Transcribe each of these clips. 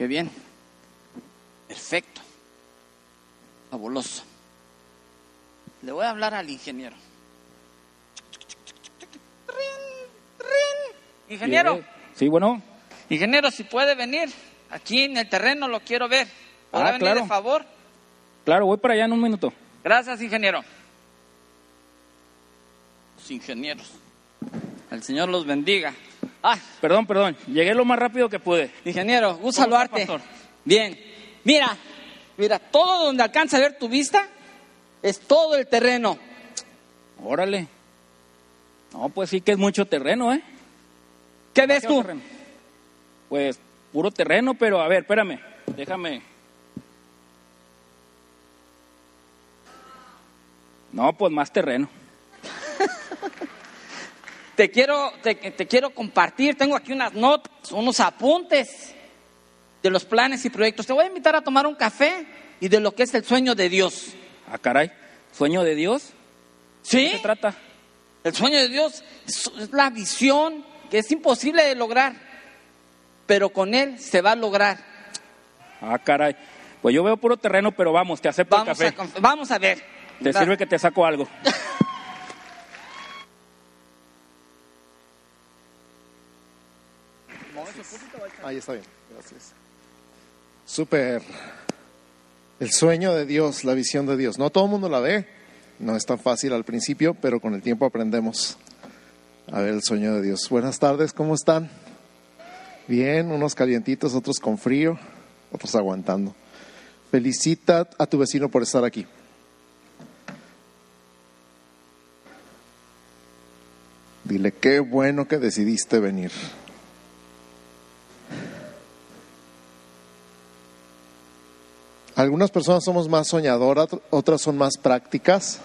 qué bien. Perfecto. Fabuloso. Le voy a hablar al ingeniero. Ingeniero, Sí, bueno. ingeniero, si puede venir. Aquí en el terreno lo quiero ver. ¿Podrá Ah, venir claro. de favor? Claro, voy para allá en un minuto. Gracias, ingeniero. Los ingenieros. El Señor los bendiga. Ah, Perdón, perdón. Llegué lo más rápido que pude. ingeniero, gusto ¿Cómo está, saludarte. Bien. Mira, mira, todo donde alcanza a ver tu vista es todo el terreno. Órale. No, pues sí que es mucho terreno, ¿eh? ¿Qué ves tú? terreno. Pues puro terreno, pero a ver, espérame. Déjame. No, pues más terreno. Te quiero, te, te quiero compartir, tengo aquí unas notas, unos apuntes de los planes y proyectos. Te voy a invitar a tomar un café y de lo que es el sueño de Dios. Ah, caray. ¿Sueño de Dios? ¿Sí? ¿Qué se trata? El sueño de Dios es, la visión que es imposible de lograr, pero con Él se va a lograr. Ah, caray. Pues yo veo puro terreno, pero vamos, te acepto Vamos el café. vamos a ver. Te sirve que te saco algo. Ahí está bien, gracias. Súper. El sueño de Dios, la visión de Dios. No todo el mundo la ve. No es tan fácil al principio, pero con el tiempo aprendemos a ver el sueño de Dios. Buenas tardes, ¿cómo están? Bien, unos calientitos, otros con frío, otros aguantando. Felicita a tu vecino por estar aquí. Dile, qué bueno que decidiste venir. Algunas personas somos más soñadoras, otras son más prácticas.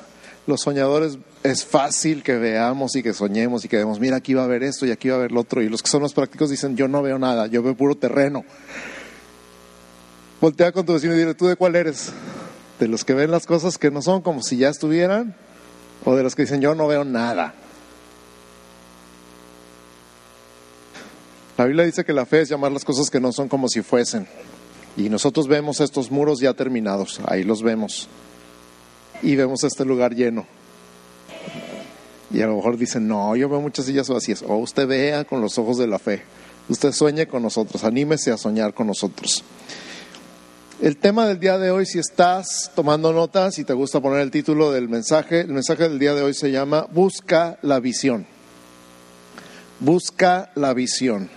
Los soñadores es fácil que veamos y que soñemos y que vemos, mira, aquí va a haber esto y aquí va a haber lo otro. Y los que son más prácticos dicen, yo no veo nada, yo veo puro terreno. Voltea con tu vecino y dile, ¿tú de cuál eres? ¿De los que ven las cosas que no son como si ya estuvieran? ¿O de los que dicen, yo no veo nada? La Biblia dice que la fe es llamar las cosas que no son como si fuesen. Y nosotros vemos estos muros ya terminados, ahí los vemos. Y vemos este lugar lleno. Y a lo mejor dicen, no, yo veo muchas sillas vacías. O usted vea con los ojos de la fe. Usted sueñe con nosotros, anímese a soñar con nosotros. El tema del día de hoy, si estás tomando notas y te gusta poner el título del mensaje, el mensaje del día de hoy se llama Busca la visión. Busca la visión.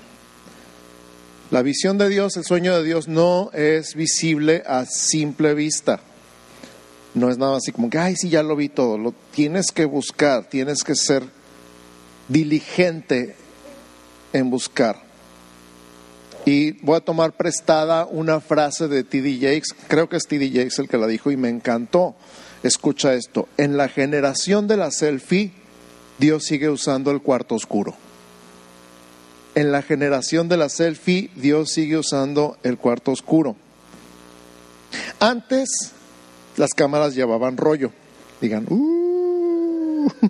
La visión de Dios, el sueño de Dios no es visible a simple vista. No es nada así como que, ay, sí, ya lo vi todo. Lo tienes que buscar, tienes que ser diligente en buscar. Y voy a tomar prestada una frase de T.D. Jakes, creo que es T.D. Jakes el que la dijo y me encantó. Escucha esto, en la generación de la selfie, Dios sigue usando el cuarto oscuro en la generación de la selfie, Dios sigue usando el cuarto oscuro. Antes, las cámaras llevaban rollo. Digan, "Uh".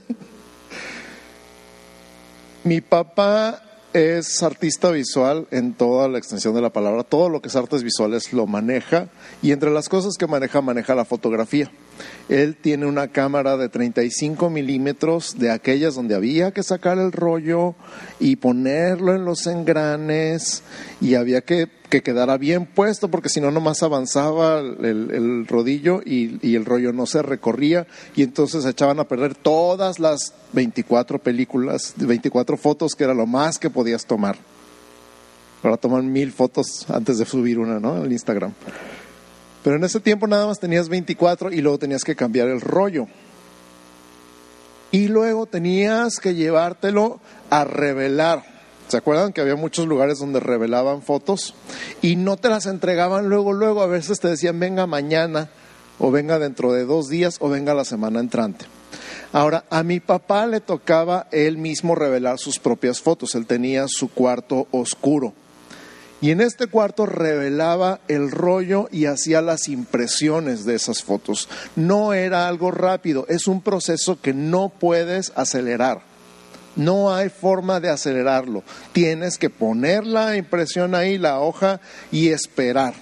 Mi papá es artista visual en toda la extensión de la palabra. Todo lo que es artes visuales lo maneja y entre las cosas que maneja, maneja la fotografía. Él tiene una cámara de 35 milímetros de aquellas donde había que sacar el rollo y ponerlo en los engranes y había que que quedara bien puesto porque si no nomás avanzaba el, el rodillo y, y el rollo no se recorría y entonces echaban a perder todas las 24 películas, 24 fotos que era lo más que podías tomar. Ahora toman mil fotos antes de subir una, ¿no? Al Instagram. Pero en ese tiempo nada más tenías 24 y luego tenías que cambiar el rollo. Y luego tenías que llevártelo a revelar. ¿Se acuerdan que había muchos lugares donde revelaban fotos y no te las entregaban luego, luego? A veces te decían, venga mañana, o venga dentro de dos días, o venga la semana entrante. Ahora, a mi papá le tocaba él mismo revelar sus propias fotos. Él tenía su cuarto oscuro. Y en este cuarto revelaba el rollo y hacía las impresiones de esas fotos. No era algo rápido, es un proceso que no puedes acelerar. No hay forma de acelerarlo. Tienes que poner la impresión ahí, la hoja, y esperar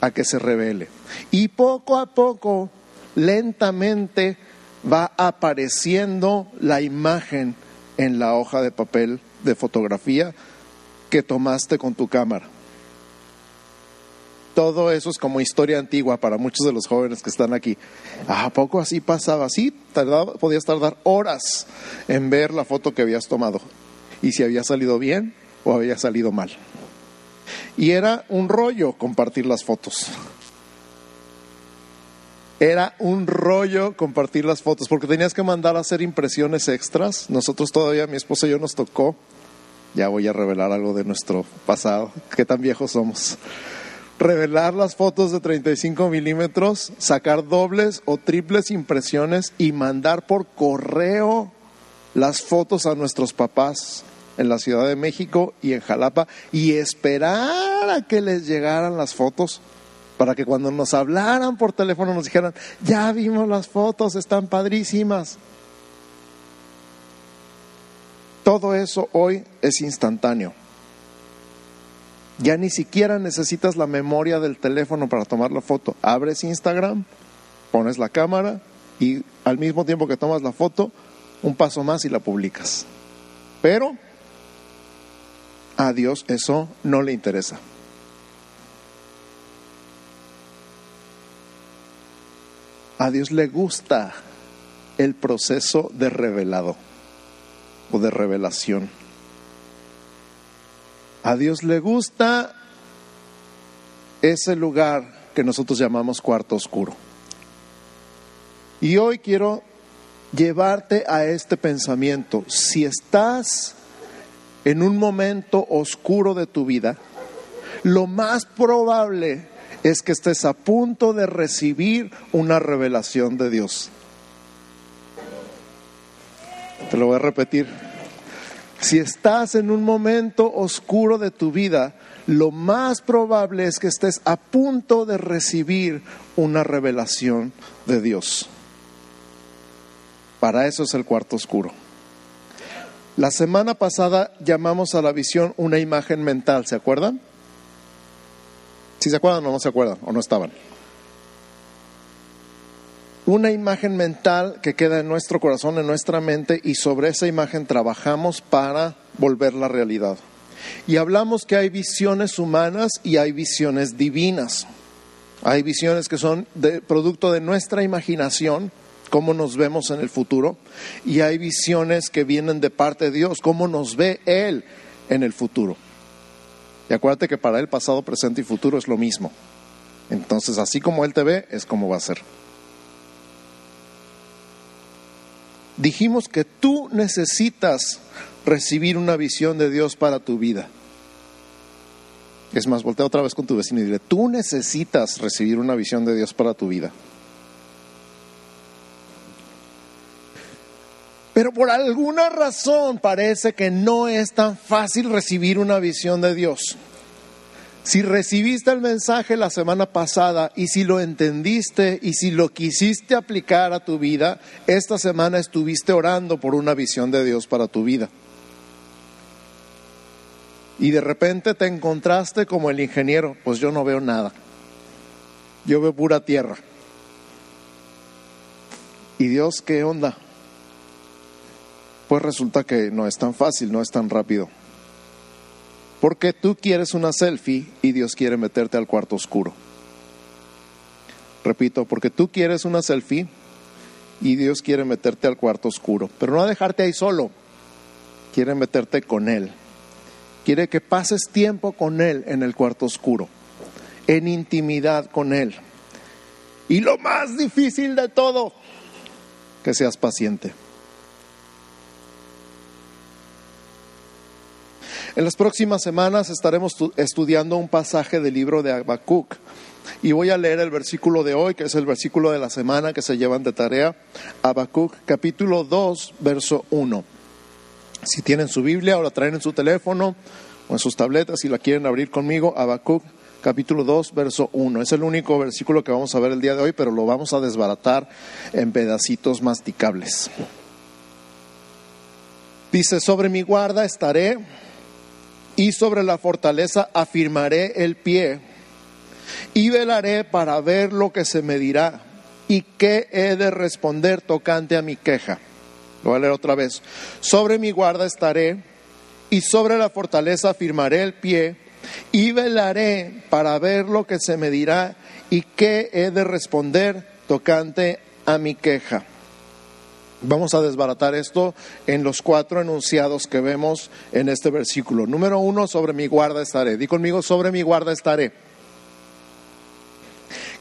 a que se revele. Y poco a poco, lentamente, va apareciendo la imagen en la hoja de papel de fotografía que tomaste con tu cámara. Todo eso es como historia antigua para muchos de los jóvenes que están aquí. ¿A poco así pasaba? Así podías tardar horas en ver la foto que habías tomado y si había salido bien o había salido mal. Y era un rollo compartir las fotos. Era un rollo compartir las fotos porque tenías que mandar a hacer impresiones extras. Nosotros todavía, mi esposa y yo nos tocó. Ya voy a revelar algo de nuestro pasado, qué tan viejos somos. Revelar las fotos de 35 milímetros, sacar dobles o triples impresiones y mandar por correo las fotos a nuestros papás en la Ciudad de México y en Jalapa y esperar a que les llegaran las fotos para que cuando nos hablaran por teléfono nos dijeran, ya vimos las fotos, están padrísimas. Todo eso hoy es instantáneo. Ya ni siquiera necesitas la memoria del teléfono para tomar la foto. Abres Instagram, pones la cámara y al mismo tiempo que tomas la foto, un paso más y la publicas. Pero a Dios eso no le interesa. A Dios le gusta el proceso de revelado de revelación. A Dios le gusta ese lugar que nosotros llamamos cuarto oscuro. Y hoy quiero llevarte a este pensamiento. Si estás en un momento oscuro de tu vida, lo más probable es que estés a punto de recibir una revelación de Dios. Te lo voy a repetir. Si estás en un momento oscuro de tu vida, lo más probable es que estés a punto de recibir una revelación de Dios. Para eso es el cuarto oscuro. La semana pasada llamamos a la visión una imagen mental, ¿se acuerdan? Si se acuerdan o no se acuerdan, o no estaban. Una imagen mental que queda en nuestro corazón, en nuestra mente, y sobre esa imagen trabajamos para volver la realidad. Y hablamos que hay visiones humanas y hay visiones divinas. Hay visiones que son producto de nuestra imaginación, cómo nos vemos en el futuro, y hay visiones que vienen de parte de Dios, cómo nos ve Él en el futuro. Y acuérdate que para él pasado, presente y futuro es lo mismo. Entonces, así como él te ve, es como va a ser. Dijimos que tú necesitas recibir una visión de Dios para tu vida. Es más, voltea otra vez con tu vecino y dile, tú necesitas recibir una visión de Dios para tu vida. Pero por alguna razón parece que no es tan fácil recibir una visión de Dios. Si recibiste el mensaje la semana pasada y si lo entendiste y si lo quisiste aplicar a tu vida, esta semana estuviste orando por una visión de Dios para tu vida. Y de repente te encontraste como el ingeniero, pues yo no veo nada. Yo veo pura tierra. ¿Y Dios qué onda? pues resulta que no es tan fácil, no es tan rápido. Porque tú quieres una selfie y Dios quiere meterte al cuarto oscuro. Repito, porque tú quieres una selfie y Dios quiere meterte al cuarto oscuro, pero no a dejarte ahí solo, quiere meterte con Él. Quiere que pases tiempo con Él en el cuarto oscuro, en intimidad con Él. Y lo más difícil de todo, que seas paciente. En las próximas semanas estaremos estudiando un pasaje del libro de Habacuc y voy a leer el versículo de hoy, que es el versículo de la semana que se llevan de tarea, Habacuc capítulo 2, verso 1. Si tienen su Biblia o la traen en su teléfono o en sus tabletas y la quieren abrir conmigo, Habacuc capítulo 2, verso 1. Es el único versículo que vamos a ver el día de hoy, pero lo vamos a desbaratar en pedacitos masticables. Dice, sobre mi guarda estaré y sobre la fortaleza afirmaré el pie y velaré para ver lo que se me dirá y qué he de responder tocante a mi queja. Lo voy a leer otra vez. Sobre mi guarda estaré y sobre la fortaleza afirmaré el pie y velaré para ver lo que se me dirá y qué he de responder tocante a mi queja. Vamos a desbaratar esto en los cuatro enunciados que vemos en este versículo. Número uno, sobre mi guarda estaré. Di conmigo, sobre mi guarda estaré.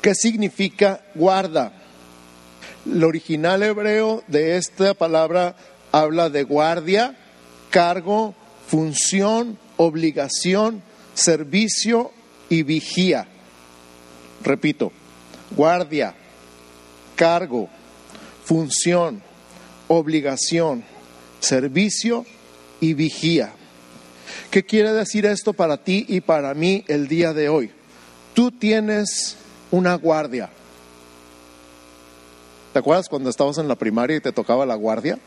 ¿Qué significa guarda? El original hebreo de esta palabra habla de guardia, cargo, función, obligación, servicio y vigía. Repito, guardia, cargo, función, obligación, servicio y vigía. ¿Qué quiere decir esto para ti y para mí el día de hoy? Tú tienes una guardia. ¿Te acuerdas cuando estabas en la primaria y te tocaba la guardia?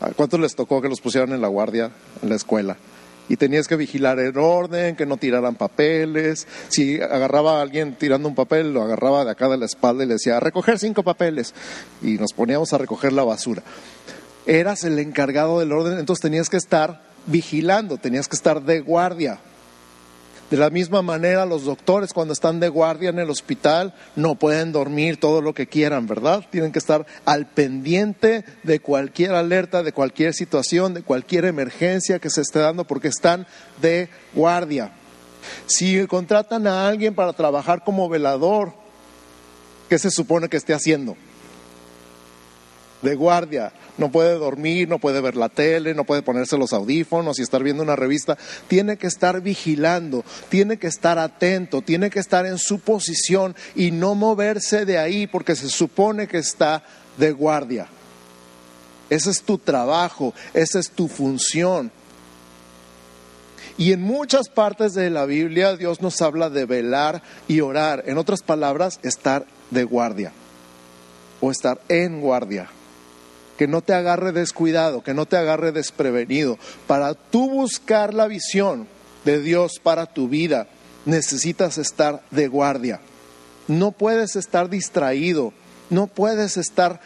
¿A cuántos les tocó que los pusieran en la guardia en la escuela? Y tenías que vigilar el orden, que no tiraran papeles. Si agarraba a alguien tirando un papel, lo agarraba de acá de la espalda y le decía, recoger cinco papeles. Y nos poníamos a recoger la basura. Eras el encargado del orden, entonces tenías que estar vigilando, tenías que estar de guardia. De la misma manera, los doctores cuando están de guardia en el hospital no pueden dormir todo lo que quieran, ¿verdad? Tienen que estar al pendiente de cualquier alerta, de cualquier situación, de cualquier emergencia que se esté dando porque están de guardia. Si contratan a alguien para trabajar como velador, ¿qué se supone que esté haciendo? De guardia no puede dormir, no puede ver la tele, no puede ponerse los audífonos y estar viendo una revista. Tiene que estar vigilando, tiene que estar atento, tiene que estar en su posición y no moverse de ahí porque se supone que está de guardia. Ese es tu trabajo, esa es tu función. Y en muchas partes de la Biblia Dios nos habla de velar y orar. En otras palabras, estar de guardia o estar en guardia que no te agarre descuidado, que no te agarre desprevenido. Para tú buscar la visión de Dios para tu vida, necesitas estar de guardia. No puedes estar distraído, no puedes estar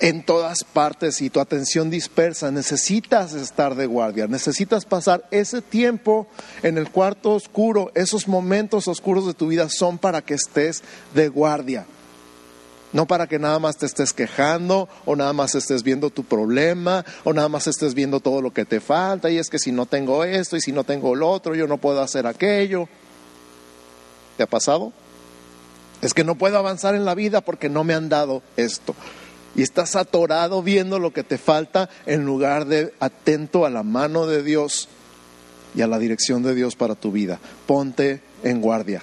en todas partes y tu atención dispersa. Necesitas estar de guardia, necesitas pasar ese tiempo en el cuarto oscuro. Esos momentos oscuros de tu vida son para que estés de guardia. No para que nada más te estés quejando o nada más estés viendo tu problema o nada más estés viendo todo lo que te falta y es que si no tengo esto y si no tengo lo otro yo no puedo hacer aquello. ¿Te ha pasado? Es que no puedo avanzar en la vida porque no me han dado esto. Y estás atorado viendo lo que te falta en lugar de atento a la mano de Dios y a la dirección de Dios para tu vida. Ponte en guardia.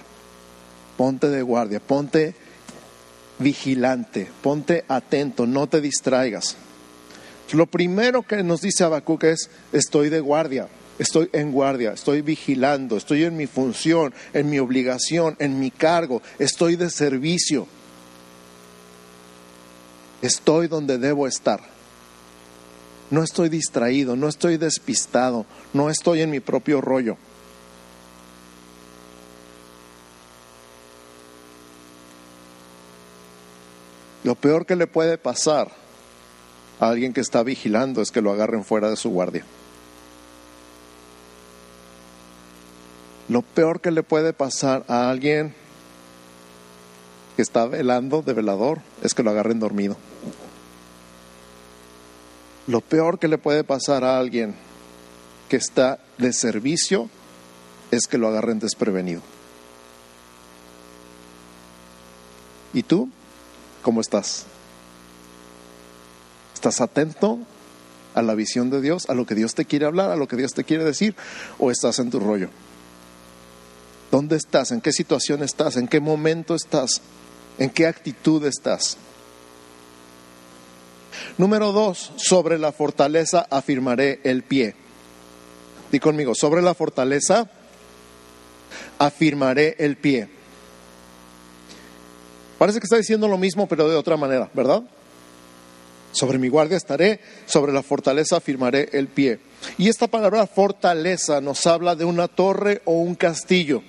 Ponte de guardia. Ponte vigilante, ponte atento, no te distraigas. Lo primero que nos dice Habacuc es, estoy de guardia, estoy en guardia, estoy vigilando, estoy en mi función, en mi obligación, en mi cargo, estoy de servicio. Estoy donde debo estar. No estoy distraído, no estoy despistado, no estoy en mi propio rollo. Lo peor que le puede pasar a alguien que está vigilando es que lo agarren fuera de su guardia. Lo peor que le puede pasar a alguien que está velando de velador es que lo agarren dormido. Lo peor que le puede pasar a alguien que está de servicio es que lo agarren desprevenido. ¿Y tú? ¿Cómo estás? ¿Estás atento a la visión de Dios, a lo que Dios te quiere hablar, a lo que Dios te quiere decir? ¿O estás en tu rollo? ¿Dónde estás? ¿En qué situación estás? ¿En qué momento estás? ¿En qué actitud estás? Número dos, sobre la fortaleza afirmaré el pie. Di conmigo, sobre la fortaleza afirmaré el pie. Parece que está diciendo lo mismo, pero de otra manera, ¿verdad? Sobre mi guardia estaré, sobre la fortaleza firmaré el pie. Y esta palabra fortaleza nos habla de una torre o un castillo,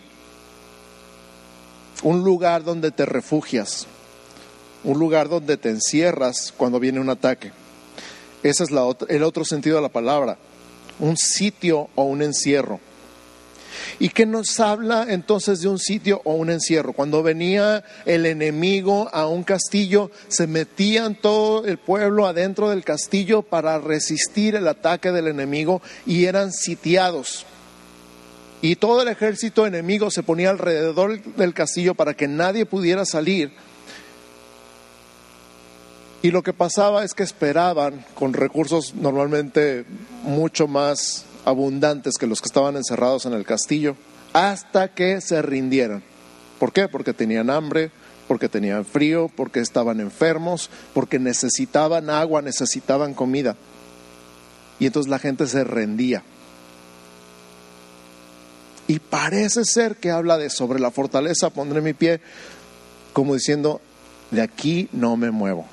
un lugar donde te refugias, un lugar donde te encierras cuando viene un ataque. Ese es el otro sentido de la palabra, un sitio o un encierro. ¿Y qué nos habla entonces de un sitio o un encierro? Cuando venía el enemigo a un castillo, se metían todo el pueblo adentro del castillo para resistir el ataque del enemigo y eran sitiados. Y todo el ejército enemigo se ponía alrededor del castillo para que nadie pudiera salir. Y lo que pasaba es que esperaban con recursos normalmente mucho más abundantes que los que estaban encerrados en el castillo, hasta que se rindieran. ¿Por qué? Porque tenían hambre, porque tenían frío, porque estaban enfermos, porque necesitaban agua, necesitaban comida. Y entonces la gente se rendía. Y parece ser que habla de sobre la fortaleza pondré mi pie, como diciendo, de aquí no me muevo.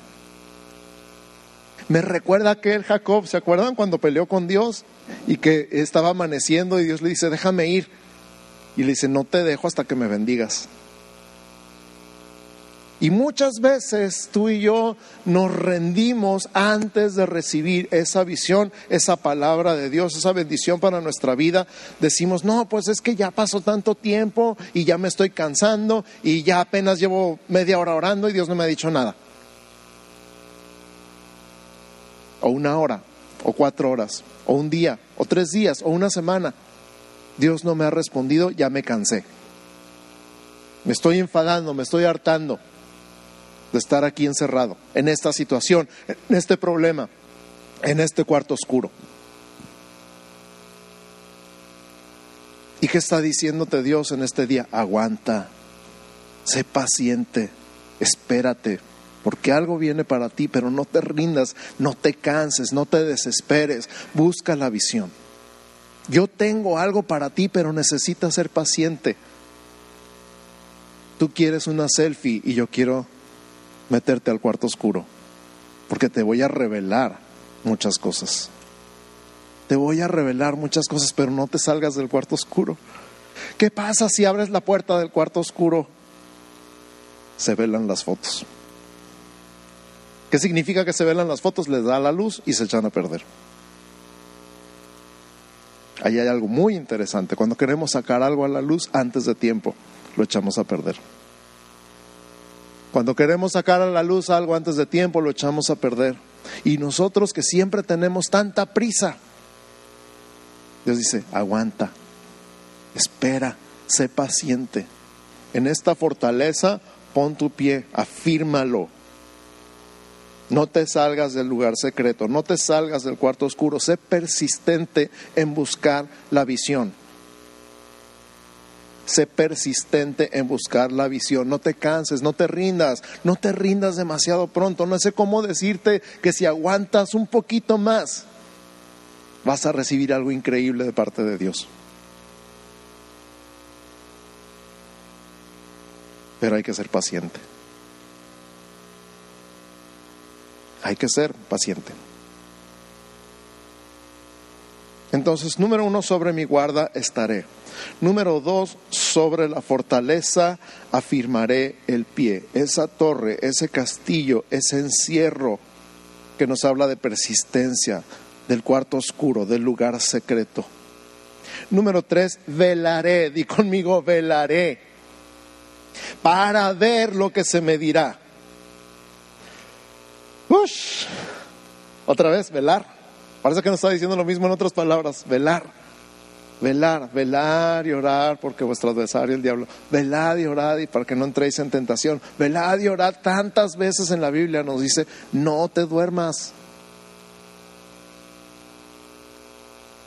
Me recuerda que el Jacob, ¿se acuerdan cuando peleó con Dios y que estaba amaneciendo y Dios le dice, déjame ir? Y le dice, no te dejo hasta que me bendigas. Y muchas veces tú y yo nos rendimos antes de recibir esa visión, esa palabra de Dios, esa bendición para nuestra vida. Decimos, no, pues es que ya pasó tanto tiempo y ya me estoy cansando y ya apenas llevo media hora orando y Dios no me ha dicho nada. O una hora, o cuatro horas, o un día, o tres días, o una semana. Dios no me ha respondido, ya me cansé. Me estoy enfadando, me estoy hartando de estar aquí encerrado, en esta situación, en este problema, en este cuarto oscuro. ¿Y qué está diciéndote Dios en este día? Aguanta, sé paciente, espérate, porque algo viene para ti, pero no te rindas, no te canses, no te desesperes, busca la visión. Yo tengo algo para ti, pero necesitas ser paciente. Tú quieres una selfie y yo quiero meterte al cuarto oscuro, porque te voy a revelar muchas cosas. Te voy a revelar muchas cosas, pero no te salgas del cuarto oscuro. ¿Qué pasa si abres la puerta del cuarto oscuro? Se velan las fotos. ¿Qué significa que se velan las fotos? Les da la luz y se echan a perder. Ahí hay algo muy interesante. Cuando queremos sacar algo a la luz antes de tiempo, lo echamos a perder. Cuando queremos sacar a la luz algo antes de tiempo, lo echamos a perder. Y nosotros que siempre tenemos tanta prisa, Dios dice, aguanta, espera, sé paciente. En esta fortaleza, pon tu pie, afírmalo, no te salgas del lugar secreto, no te salgas del cuarto oscuro, sé persistente en buscar la visión. Sé persistente en buscar la visión, no te canses, no te rindas, no te rindas demasiado pronto. No sé cómo decirte que si aguantas un poquito más, vas a recibir algo increíble de parte de Dios. Pero hay que ser paciente. Hay que ser paciente. Entonces, número uno, sobre mi guarda estaré. Número dos, sobre la fortaleza afirmaré el pie. Esa torre, ese castillo, ese encierro que nos habla de persistencia, del cuarto oscuro, del lugar secreto. Número tres, velaré, di conmigo, velaré, para ver lo que se me dirá. Otra vez, velar. Parece que nos está diciendo lo mismo en otras palabras. Velar. Velar, velar y orar porque vuestro adversario, el diablo, velad y orad y para que no entréis en tentación. Velad y orad tantas veces en la Biblia nos dice, no te duermas.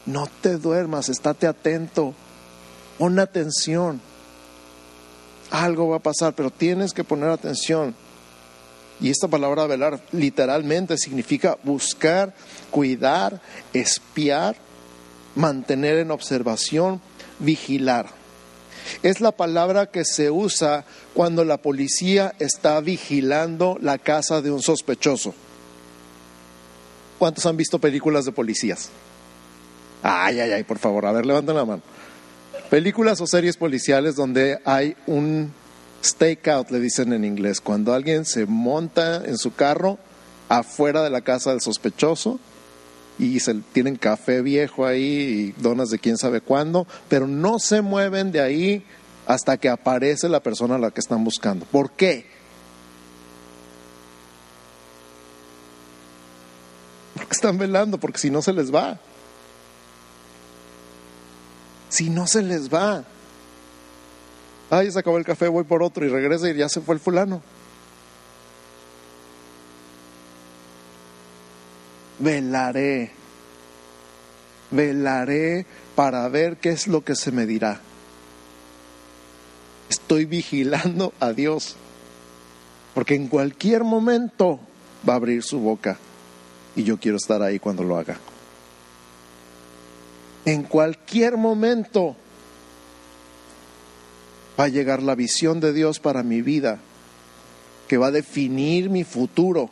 No te duermas, estate atento, pon atención. Algo va a pasar, pero tienes que poner atención. Y esta palabra velar literalmente significa buscar, cuidar, espiar, mantener en observación, vigilar. Es la palabra que se usa cuando la policía está vigilando la casa de un sospechoso. ¿Cuántos han visto películas de policías? Ay, ay, ay, por favor, a ver, levanten la mano. Películas o series policiales donde hay un stakeout, le dicen en inglés, cuando alguien se monta en su carro afuera de la casa del sospechoso y se tienen café viejo ahí y donas de quién sabe cuándo, pero no se mueven de ahí hasta que aparece la persona a la que están buscando. ¿Por qué? Porque están velando, porque si no se les va. Si no se les va. Ay, se acabó el café, voy por otro y regresa y ya se fue el fulano. Velaré. Velaré para ver qué es lo que se me dirá. Estoy vigilando a Dios. Porque en cualquier momento va a abrir su boca. Y yo quiero estar ahí cuando lo haga. En cualquier momento va a llegar la visión de Dios para mi vida, que va a definir mi futuro.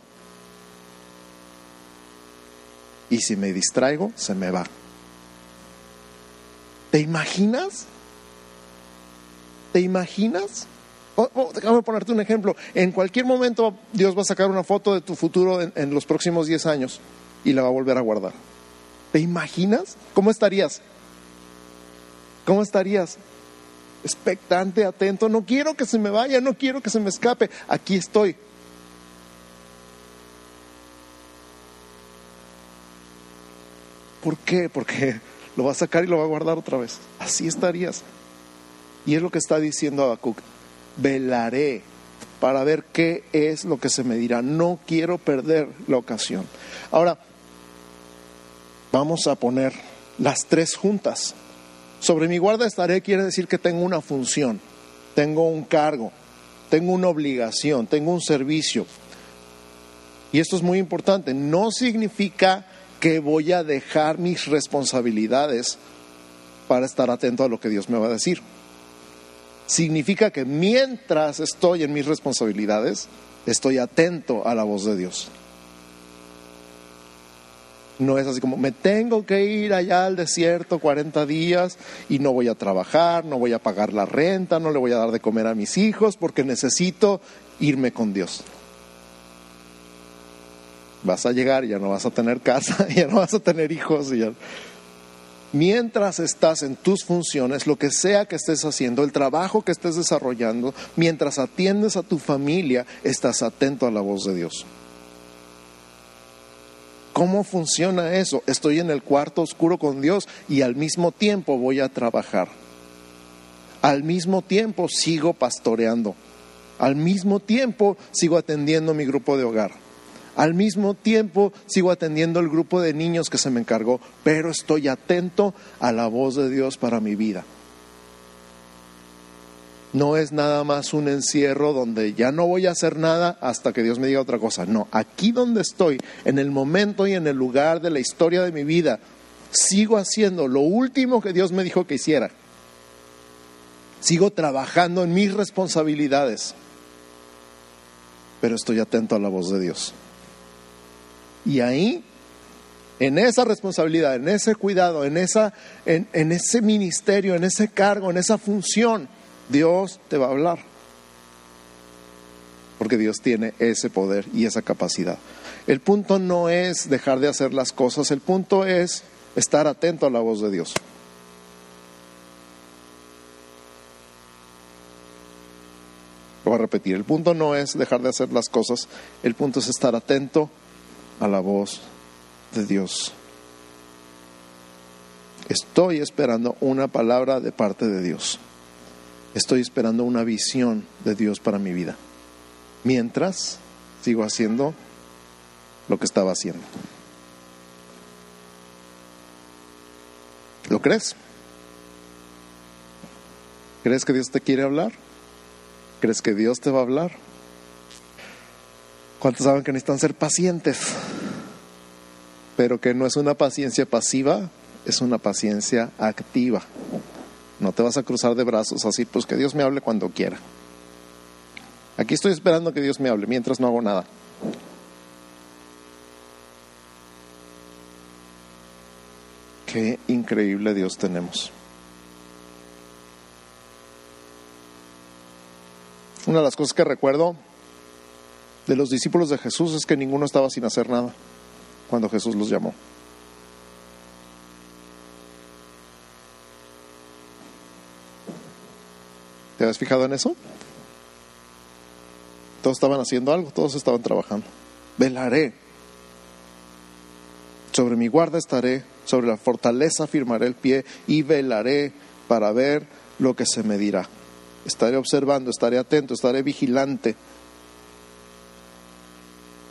Y si me distraigo, se me va. ¿Te imaginas? ¿Te imaginas? déjame ponerte un ejemplo. En cualquier momento Dios va a sacar una foto de tu futuro en, en los próximos 10 años y la va a volver a guardar. ¿Te imaginas? ¿Cómo estarías? ¿Cómo estarías? Expectante, atento, no quiero que se me vaya, no quiero que se me escape, aquí estoy. ¿Por qué? Porque lo va a sacar y lo va a guardar otra vez. Así estarías. Y es lo que está diciendo Habacuc. Velaré para ver qué es lo que se me dirá. No quiero perder la ocasión. Ahora, vamos a poner las tres juntas. Sobre mi guarda estaré quiere decir que tengo una función, tengo un cargo, tengo una obligación, tengo un servicio. Y esto es muy importante, no significa que voy a dejar mis responsabilidades para estar atento a lo que Dios me va a decir. Significa que mientras estoy en mis responsabilidades, estoy atento a la voz de Dios. No es así como, me tengo que ir allá al desierto 40 días y no voy a trabajar, no voy a pagar la renta, no le voy a dar de comer a mis hijos porque necesito irme con Dios. Vas a llegar y ya no vas a tener casa, ya no vas a tener hijos. Y ya... Mientras estás en tus funciones, lo que sea que estés haciendo, el trabajo que estés desarrollando, mientras atiendes a tu familia, estás atento a la voz de Dios. ¿Cómo funciona eso? Estoy en el cuarto oscuro con Dios y al mismo tiempo voy a trabajar. Al mismo tiempo sigo pastoreando. Al mismo tiempo sigo atendiendo mi grupo de hogar. Al mismo tiempo sigo atendiendo el grupo de niños que se me encargó, pero estoy atento a la voz de Dios para mi vida no es nada más un encierro donde ya no voy a hacer nada hasta que Dios me diga otra cosa. No, aquí donde estoy, en el momento y en el lugar de la historia de mi vida, sigo haciendo lo último que Dios me dijo que hiciera. Sigo trabajando en mis responsabilidades, pero estoy atento a la voz de Dios. Y ahí, en esa responsabilidad, en ese cuidado, en, esa, en, en ese ministerio, en ese cargo, en esa función, Dios te va a hablar. Porque Dios tiene ese poder y esa capacidad. El punto no es dejar de hacer las cosas, el punto es estar atento a la voz de Dios. Lo voy a repetir, el punto no es dejar de hacer las cosas, el punto es estar atento a la voz de Dios. Estoy esperando una palabra de parte de Dios estoy esperando una visión de Dios para mi vida. Mientras sigo haciendo lo que estaba haciendo. ¿Lo crees? ¿Crees que Dios te quiere hablar? ¿Crees que Dios te va a hablar? ¿Cuántos saben que necesitan ser pacientes? Pero que no es una paciencia pasiva, es una paciencia activa. No te vas a cruzar de brazos así, pues que Dios me hable cuando quiera. Aquí estoy esperando que Dios me hable mientras no hago nada. Qué increíble Dios tenemos. Una de las cosas que recuerdo de los discípulos de Jesús es que ninguno estaba sin hacer nada cuando Jesús los llamó. ¿Te has fijado en eso? Todos estaban haciendo algo, todos estaban trabajando. Velaré. Sobre mi guarda estaré, sobre la fortaleza firmaré el pie y velaré para ver lo que se me dirá. Estaré observando, estaré atento, estaré vigilante.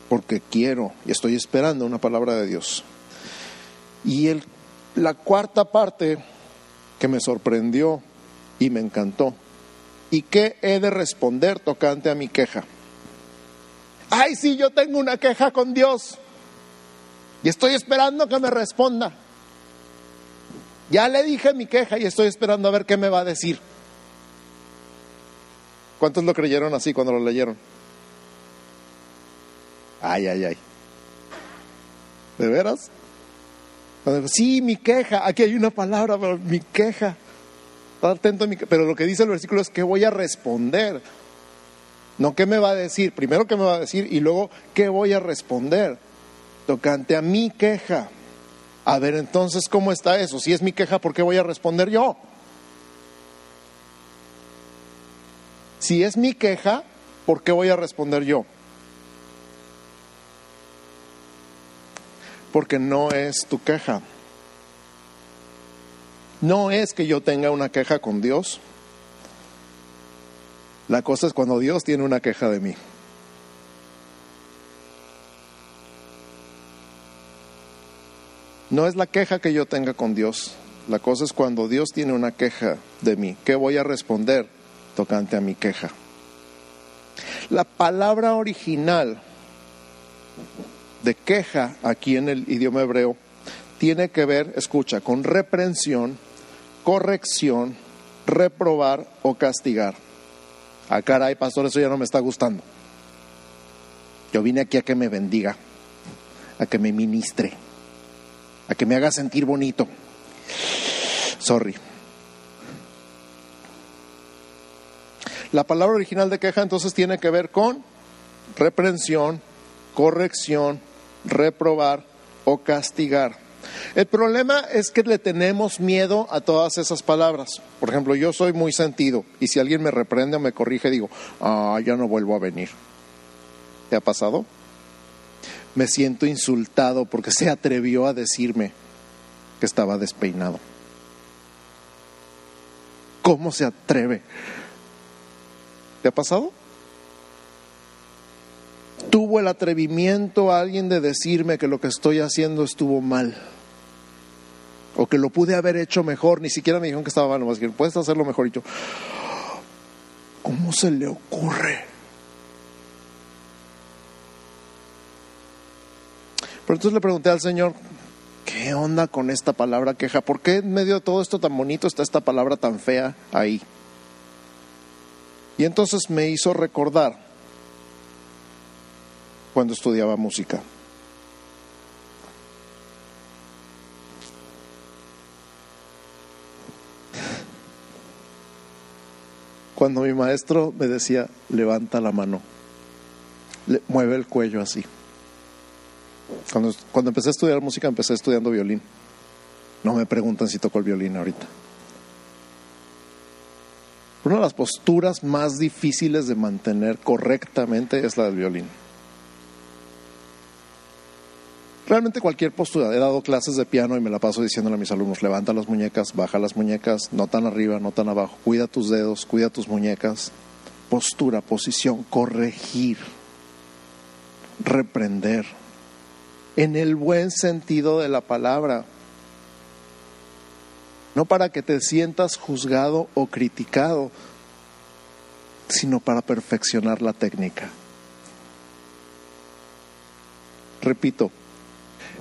Porque quiero y estoy esperando una palabra de Dios. Y el, la cuarta parte que me sorprendió y me encantó ¿Y qué he de responder tocante a mi queja? Ay, sí, yo tengo una queja con Dios y estoy esperando que me responda. Ya le dije mi queja y estoy esperando a ver qué me va a decir. ¿Cuántos lo creyeron así cuando lo leyeron? Ay, ay, ay. ¿De veras? Sí, mi queja. Aquí hay una palabra, pero mi queja atento Pero lo que dice el versículo es que voy a responder. No qué me va a decir, primero qué me va a decir y luego qué voy a responder. Tocante a mi queja. A ver entonces cómo está eso. Si es mi queja, ¿por qué voy a responder yo? Si es mi queja, ¿por qué voy a responder yo? Porque no es tu queja. No es que yo tenga una queja con Dios. La cosa es cuando Dios tiene una queja de mí. No es la queja que yo tenga con Dios. La cosa es cuando Dios tiene una queja de mí. ¿Qué voy a responder tocante a mi queja? La palabra original de queja aquí en el idioma hebreo tiene que ver, escucha, con reprensión corrección, reprobar o castigar. Ah, caray, pastor, eso ya no me está gustando. Yo vine aquí a que me bendiga, a que me ministre, a que me haga sentir bonito. Sorry. La palabra original de queja entonces tiene que ver con reprensión, corrección, reprobar o castigar. El problema es que le tenemos miedo a todas esas palabras. Por ejemplo, yo soy muy sentido y si alguien me reprende o me corrige, digo, ah, ya no vuelvo a venir. ¿Te ha pasado? Me siento insultado porque se atrevió a decirme que estaba despeinado. ¿Cómo se atreve? ¿Te ha pasado? Tuvo el atrevimiento a alguien de decirme que lo que estoy haciendo estuvo mal o que lo pude haber hecho mejor, ni siquiera me dijeron que estaba mal, más que puedes hacerlo mejor. Y yo, ¿cómo se le ocurre? Pero entonces le pregunté al Señor, ¿qué onda con esta palabra queja? ¿Por qué en medio de todo esto tan bonito está esta palabra tan fea ahí? Y entonces me hizo recordar cuando estudiaba música. Cuando mi maestro me decía, levanta la mano, mueve el cuello así. Cuando, cuando empecé a estudiar música, empecé estudiando violín. No me preguntan si toco el violín ahorita. Una de las posturas más difíciles de mantener correctamente es la del violín. Realmente cualquier postura. He dado clases de piano y me la paso diciéndole a mis alumnos, levanta las muñecas, baja las muñecas, no tan arriba, no tan abajo, cuida tus dedos, cuida tus muñecas. Postura, posición, corregir, reprender, en el buen sentido de la palabra. No para que te sientas juzgado o criticado, sino para perfeccionar la técnica. Repito,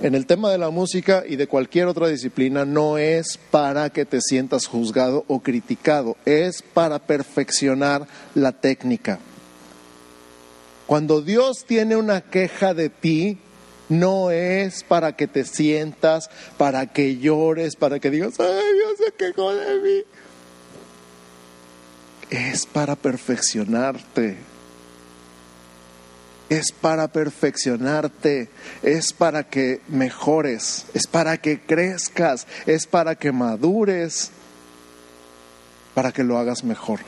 en el tema de la música y de cualquier otra disciplina no es para que te sientas juzgado o criticado, es para perfeccionar la técnica. Cuando Dios tiene una queja de ti, No es para que te sientas, para que llores, para que digas, ay, Dios se quejó de mí. Es para perfeccionarte. Es para perfeccionarte, es para que mejores, es para que crezcas, es para que madures, para que lo hagas mejor.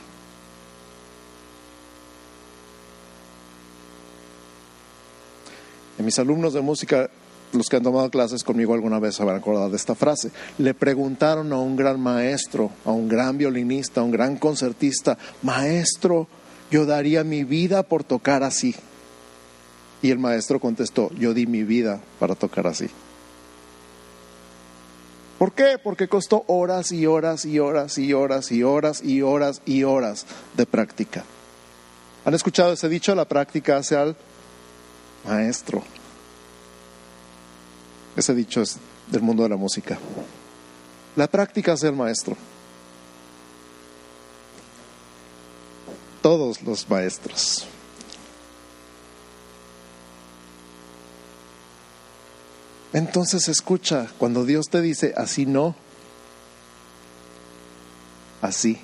Mis alumnos de música, los que han tomado clases conmigo alguna vez se van a acordar de esta frase. Le preguntaron a un gran maestro, a un gran violinista, a un gran concertista, maestro, yo daría mi vida por tocar así. Y el maestro contestó, yo di mi vida para tocar así. ¿Por qué? Porque costó horas y horas y horas y horas y horas y horas y horas de práctica. ¿Han escuchado ese dicho? La práctica hace al maestro. Ese dicho es del mundo de la música. La práctica hace al maestro. Todos los maestros. Entonces escucha, cuando Dios te dice así no, así.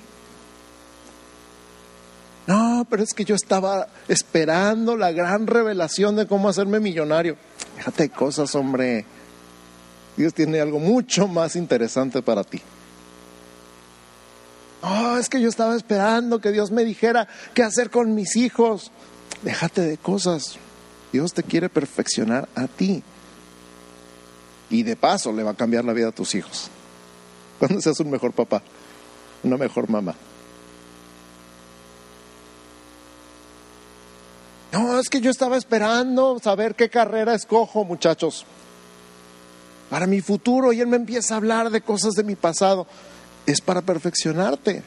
No, pero es que yo estaba esperando la gran revelación de cómo hacerme millonario. Déjate cosas, hombre. Dios tiene algo mucho más interesante para ti. Oh, es que yo estaba esperando que Dios me dijera qué hacer con mis hijos. Déjate de cosas. Dios te quiere perfeccionar a ti. Y de paso le va a cambiar la vida a tus hijos. Cuando seas un mejor papá, una mejor mamá. No, es que yo estaba esperando saber qué carrera escojo, muchachos, para mi futuro. Y él me empieza a hablar de cosas de mi pasado. Es para perfeccionarte.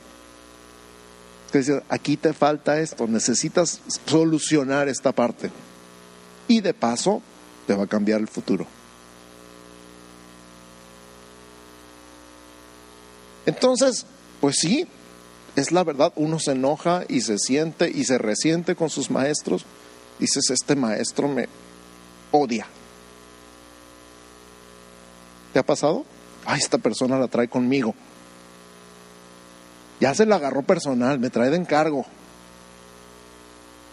Es decir, aquí te falta esto, necesitas solucionar esta parte. Y de paso, te va a cambiar el futuro. Entonces, pues sí, es la verdad, uno se enoja y se siente y se resiente con sus maestros. Dices, este maestro me odia. ¿Te ha pasado? Ay, esta persona la trae conmigo. Ya se la agarró personal, me trae de encargo.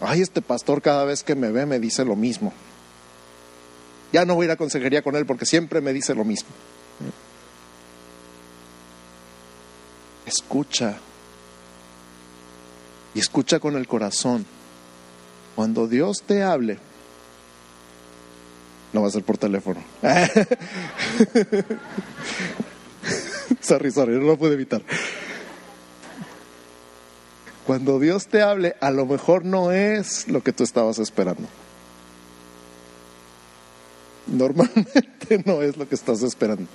Ay, este pastor cada vez que me ve me dice lo mismo. Ya no voy a ir a consejería con él porque siempre me dice lo mismo. Escucha. Y escucha con el corazón. Cuando Dios te hable, no va a ser por teléfono. sorry, sorry, no lo puedo evitar. Cuando Dios te hable, a lo mejor no es lo que tú estabas esperando. Normalmente no es lo que estás esperando.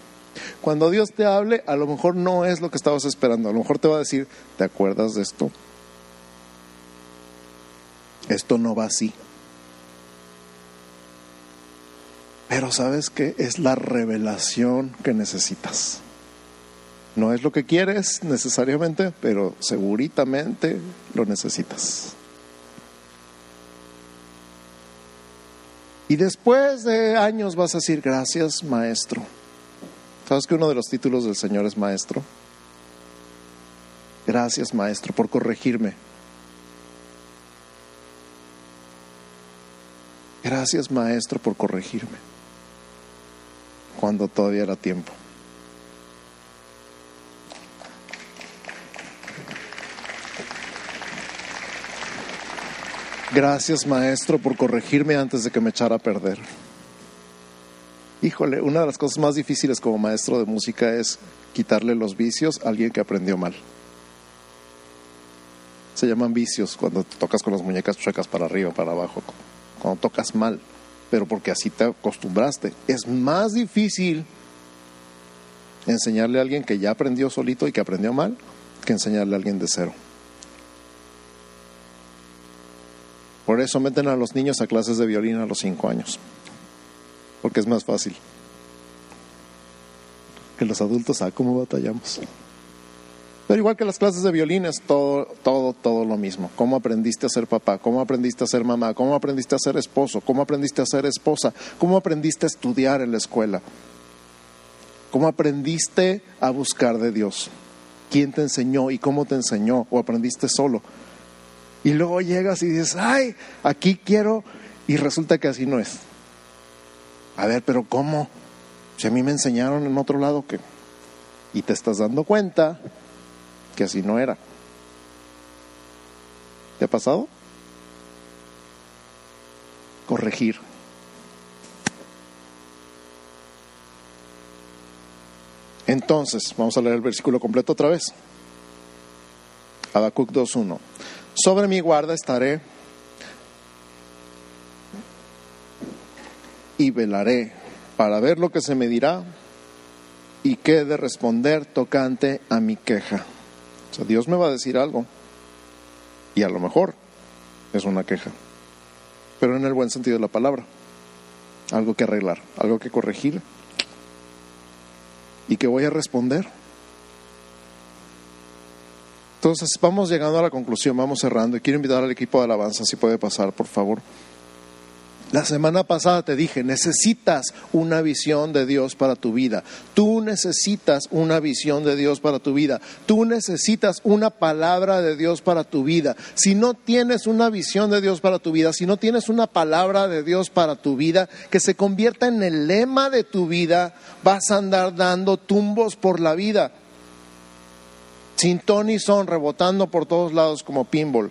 Cuando Dios te hable, a lo mejor no es lo que estabas esperando. A lo mejor te va a decir, ¿te acuerdas de esto? Esto no va así. Pero sabes que es la revelación que necesitas. No es lo que quieres necesariamente, pero seguritamente lo necesitas. Y después de años vas a decir, gracias maestro ¿Sabes que uno de los títulos del Señor es maestro? Gracias, maestro, por corregirme. Gracias, maestro, por corregirme. Cuando todavía era tiempo. Gracias, maestro, por corregirme antes de que me echara a perder. Híjole, una de las cosas más difíciles como maestro de música es quitarle los vicios a alguien que aprendió mal. Se llaman vicios cuando tocas con las muñecas chuecas para arriba, para abajo, cuando tocas mal, pero porque así te acostumbraste. Es más difícil enseñarle a alguien que ya aprendió solito y que aprendió mal que enseñarle a alguien de cero. Por eso meten a los niños a clases de violín a los cinco años porque es más fácil. Que los adultos, ¿a cómo batallamos? Pero igual que las clases de violín es todo, todo, todo lo mismo. ¿Cómo aprendiste a ser papá? ¿Cómo aprendiste a ser mamá? ¿Cómo aprendiste a ser esposo? ¿Cómo aprendiste a ser esposa? ¿Cómo aprendiste a estudiar en la escuela? ¿Cómo aprendiste a buscar de Dios? ¿Quién te enseñó y cómo te enseñó? ¿O aprendiste solo? Y luego llegas y dices, ay, aquí quiero, y resulta que así no es. A ver, pero ¿cómo? Si a mí me enseñaron en otro lado que... Y te estás dando cuenta que así no era. ¿Te ha pasado? Corregir. Entonces, vamos a leer el versículo completo otra vez. Habacuc 2.1. Sobre mi guarda estaré y velaré para ver lo que se me dirá y qué de responder tocante a mi queja. O sea, Dios me va a decir algo y a lo mejor es una queja, pero en el buen sentido de la palabra. Algo que arreglar, algo que corregir y que voy a responder. Entonces vamos llegando a la conclusión, vamos cerrando y quiero invitar al equipo de alabanza si puede pasar, por favor. La semana pasada te dije, necesitas una visión de Dios para tu vida. Tú necesitas una visión de Dios para tu vida. Tú necesitas una palabra de Dios para tu vida. Si no tienes una visión de Dios para tu vida, si no tienes una palabra de Dios para tu vida que se convierta en el lema de tu vida, vas a andar dando tumbos por la vida. Sin Tony son rebotando por todos lados como pinball.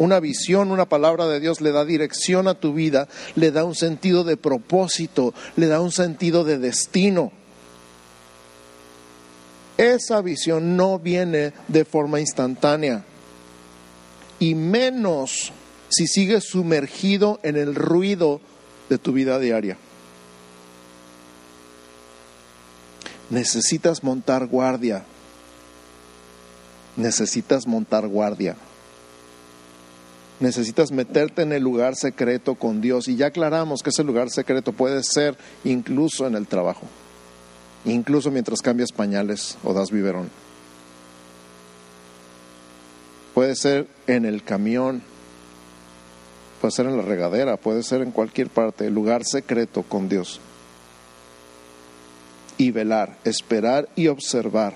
Una visión, una palabra de Dios le da dirección a tu vida, le da un sentido de propósito, le da un sentido de destino. Esa visión no viene de forma instantánea y menos si sigues sumergido en el ruido de tu vida diaria. Necesitas montar guardia. Necesitas montar guardia necesitas meterte en el lugar secreto con Dios. Y ya aclaramos que ese lugar secreto puede ser incluso en el trabajo, incluso mientras cambias pañales o das biberón. Puede ser en el camión, puede ser en la regadera, puede ser en cualquier parte, lugar secreto con Dios. Y velar, esperar y observar.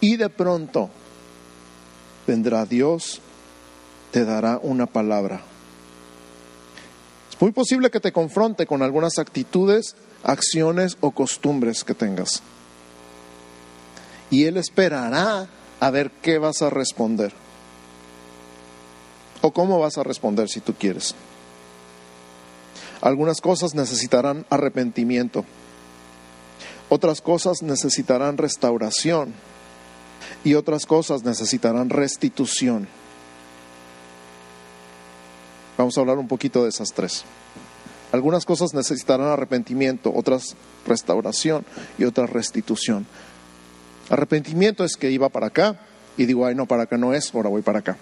Y de pronto vendrá Dios te dará una palabra. Es muy posible que te confronte con algunas actitudes, acciones o costumbres que tengas. Y Él esperará a ver qué vas a responder. O cómo vas a responder si tú quieres. Algunas cosas necesitarán arrepentimiento. Otras cosas necesitarán restauración. Y otras cosas necesitarán restitución. Vamos a hablar un poquito de esas tres. Algunas cosas necesitarán arrepentimiento, otras restauración y otras restitución. Arrepentimiento es que iba para acá y digo, ay no, para acá no es, ahora voy para acá.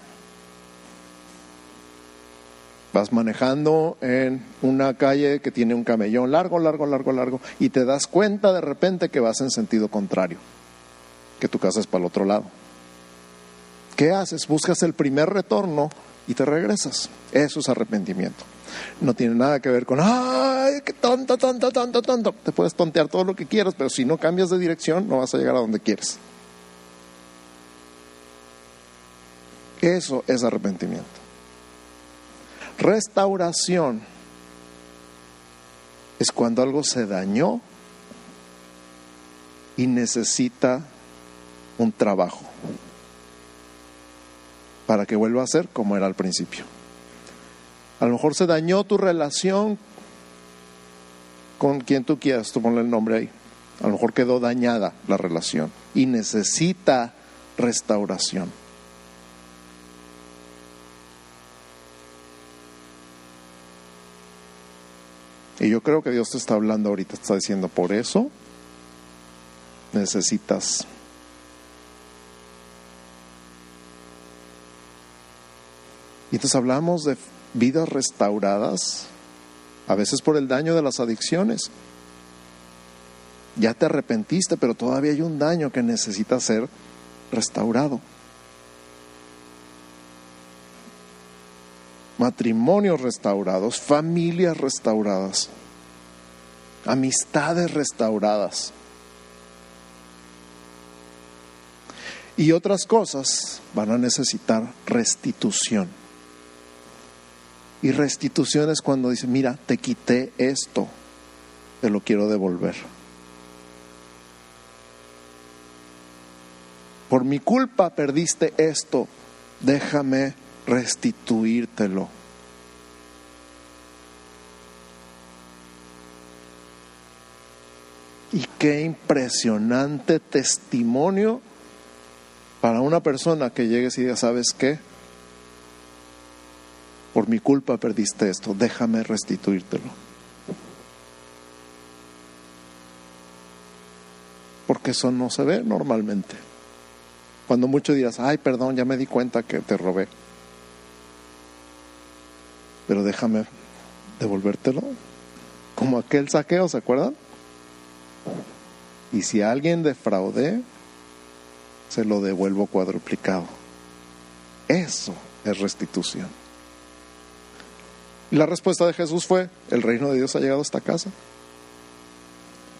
Vas manejando en una calle que tiene un camellón largo, largo, largo, largo y te das cuenta de repente que vas en sentido contrario, que tu casa es para el otro lado. ¿Qué haces? Buscas el primer retorno y te regresas. Eso es arrepentimiento. No tiene nada que ver con, ay, qué tonto, tonto, tonto, tonto. Te puedes tontear todo lo que quieras, pero si no cambias de dirección, no vas a llegar a donde quieres. Eso es arrepentimiento. Restauración es cuando algo se dañó y necesita un trabajo para que vuelva a ser como era al principio. A lo mejor se dañó tu relación con quien tú quieras, tú ponle el nombre ahí. A lo mejor quedó dañada la relación y necesita restauración. Y yo creo que Dios te está hablando ahorita, te está diciendo, por eso necesitas Y entonces hablamos de vidas restauradas, a veces por el daño de las adicciones. Ya te arrepentiste, pero todavía hay un daño que necesita ser restaurado. Matrimonios restaurados, familias restauradas, amistades restauradas. Y otras cosas van a necesitar restitución. Y restitución es cuando dice, mira, te quité esto, te lo quiero devolver. Por mi culpa perdiste esto, déjame restituírtelo. Y qué impresionante testimonio para una persona que llegue y diga, ¿sabes qué? Por mi culpa perdiste esto, déjame restituírtelo. Porque eso no se ve normalmente. Cuando mucho dirás, ay, perdón, ya me di cuenta que te robé. Pero déjame devolvértelo. Como aquel saqueo, ¿se acuerdan? Y si alguien defraude, se lo devuelvo cuadruplicado. Eso es restitución. Y la respuesta de Jesús fue, el reino de Dios ha llegado a esta casa.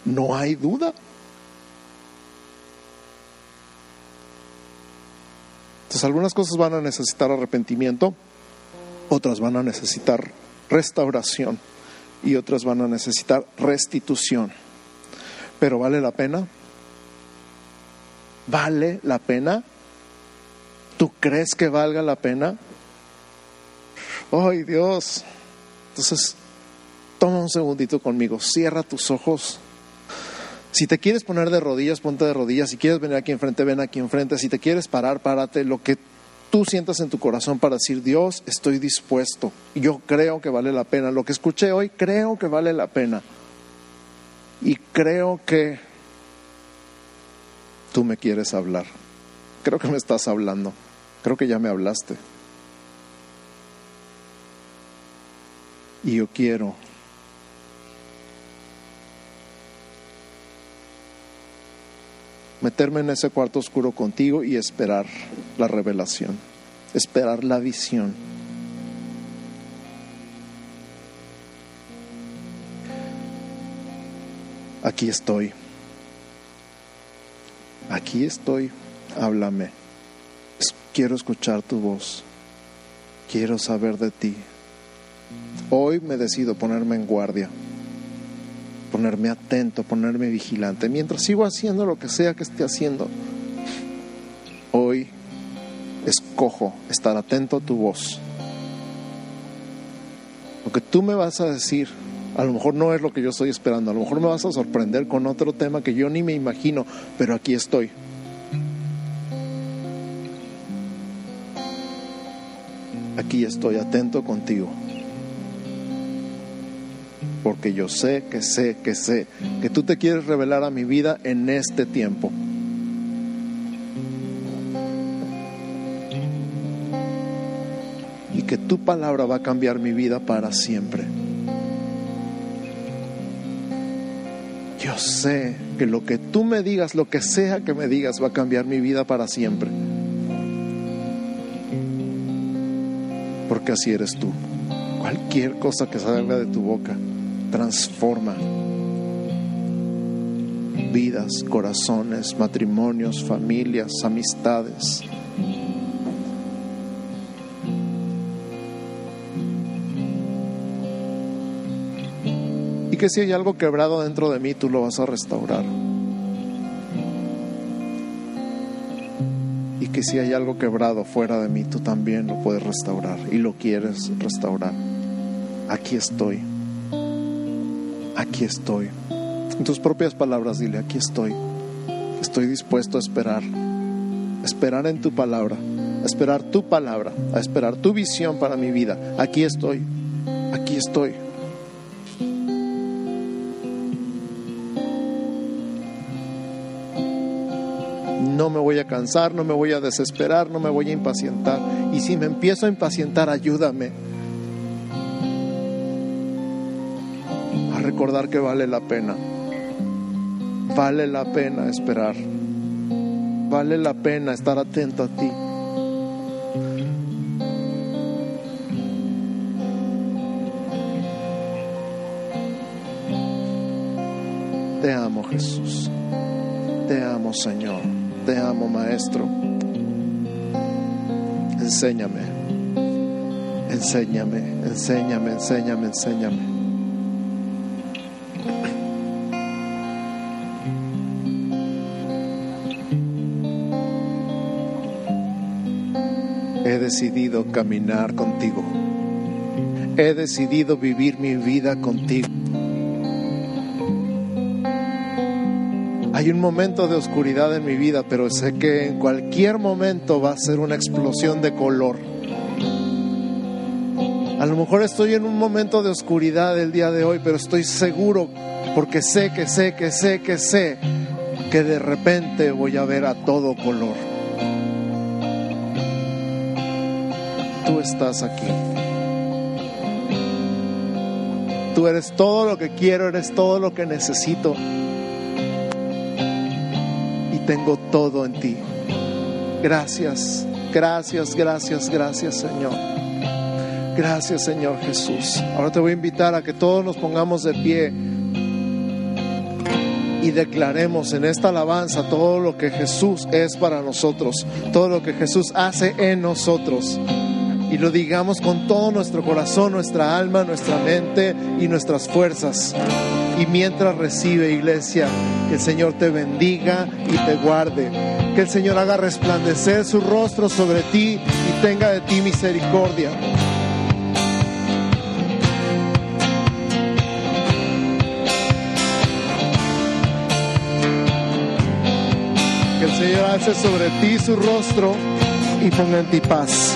No hay duda. Entonces algunas cosas van a necesitar arrepentimiento, otras van a necesitar restauración y otras van a necesitar restitución. Pero ¿vale la pena? ¿Vale la pena? ¿Tú crees que valga la pena? ¡Ay Dios! Entonces, toma un segundito conmigo, cierra tus ojos. Si te quieres poner de rodillas, ponte de rodillas. Si quieres venir aquí enfrente, ven aquí enfrente. Si te quieres parar, párate. Lo que tú sientas en tu corazón para decir, Dios, estoy dispuesto. Yo creo que vale la pena. Lo que escuché hoy, creo que vale la pena. Y creo que tú me quieres hablar. Creo que me estás hablando. Creo que ya me hablaste. Y yo quiero meterme en ese cuarto oscuro contigo y esperar la revelación, esperar la visión. Aquí estoy. Aquí estoy. Háblame. Quiero escuchar tu voz. Quiero saber de ti. Hoy me decido ponerme en guardia, ponerme atento, ponerme vigilante. Mientras sigo haciendo lo que sea que esté haciendo, hoy escojo estar atento a tu voz. Lo que tú me vas a decir, a lo mejor no es lo que yo estoy esperando, a lo mejor me vas a sorprender con otro tema que yo ni me imagino, pero aquí estoy. Aquí estoy atento contigo porque yo sé que sé que sé que tú te quieres revelar a mi vida en este tiempo. Y que tu palabra va a cambiar mi vida para siempre. Yo sé que lo que tú me digas, lo que sea que me digas, va a cambiar mi vida para siempre. Porque así eres tú. Cualquier cosa que salga de tu boca transforma vidas, corazones, matrimonios, familias, amistades. Y que si hay algo quebrado dentro de mí, tú lo vas a restaurar. Y que si hay algo quebrado fuera de mí, tú también lo puedes restaurar y lo quieres restaurar. Aquí estoy aquí estoy. En tus propias palabras dile, aquí estoy. Estoy dispuesto a esperar, esperar en tu palabra, esperar tu palabra, a esperar tu visión para mi vida. Aquí estoy, aquí estoy. No me voy a cansar, no me voy a desesperar, no me voy a impacientar. Y si me empiezo a impacientar, ayúdame recordar que vale la pena. Vale la pena esperar. Vale la pena estar atento a ti. Te amo Jesús. Te amo Señor. Te amo Maestro. Enséñame. Enséñame, enséñame, enséñame, enséñame. Decidido caminar contigo. He decidido vivir mi vida contigo. Hay un momento de oscuridad en mi vida, pero sé que en cualquier momento va a ser una explosión de color. A lo mejor estoy en un momento de oscuridad el día de hoy, pero estoy seguro, porque sé que sé que sé que sé que de repente voy a ver a todo color. Estás aquí. Tú eres todo lo que quiero, eres todo lo que necesito. Y tengo todo en ti. Gracias, gracias, gracias, gracias Señor. Gracias Señor Jesús. Ahora te voy a invitar a que todos nos pongamos de pie y declaremos en esta alabanza todo lo que Jesús es para nosotros, todo lo que Jesús hace en nosotros. Y lo digamos con todo nuestro corazón, nuestra alma, nuestra mente y nuestras fuerzas. Y mientras recibe iglesia, que el Señor te bendiga y te guarde. Que el Señor haga resplandecer su rostro sobre ti y tenga de ti misericordia. Que el Señor alce sobre ti su rostro y ponga en ti paz.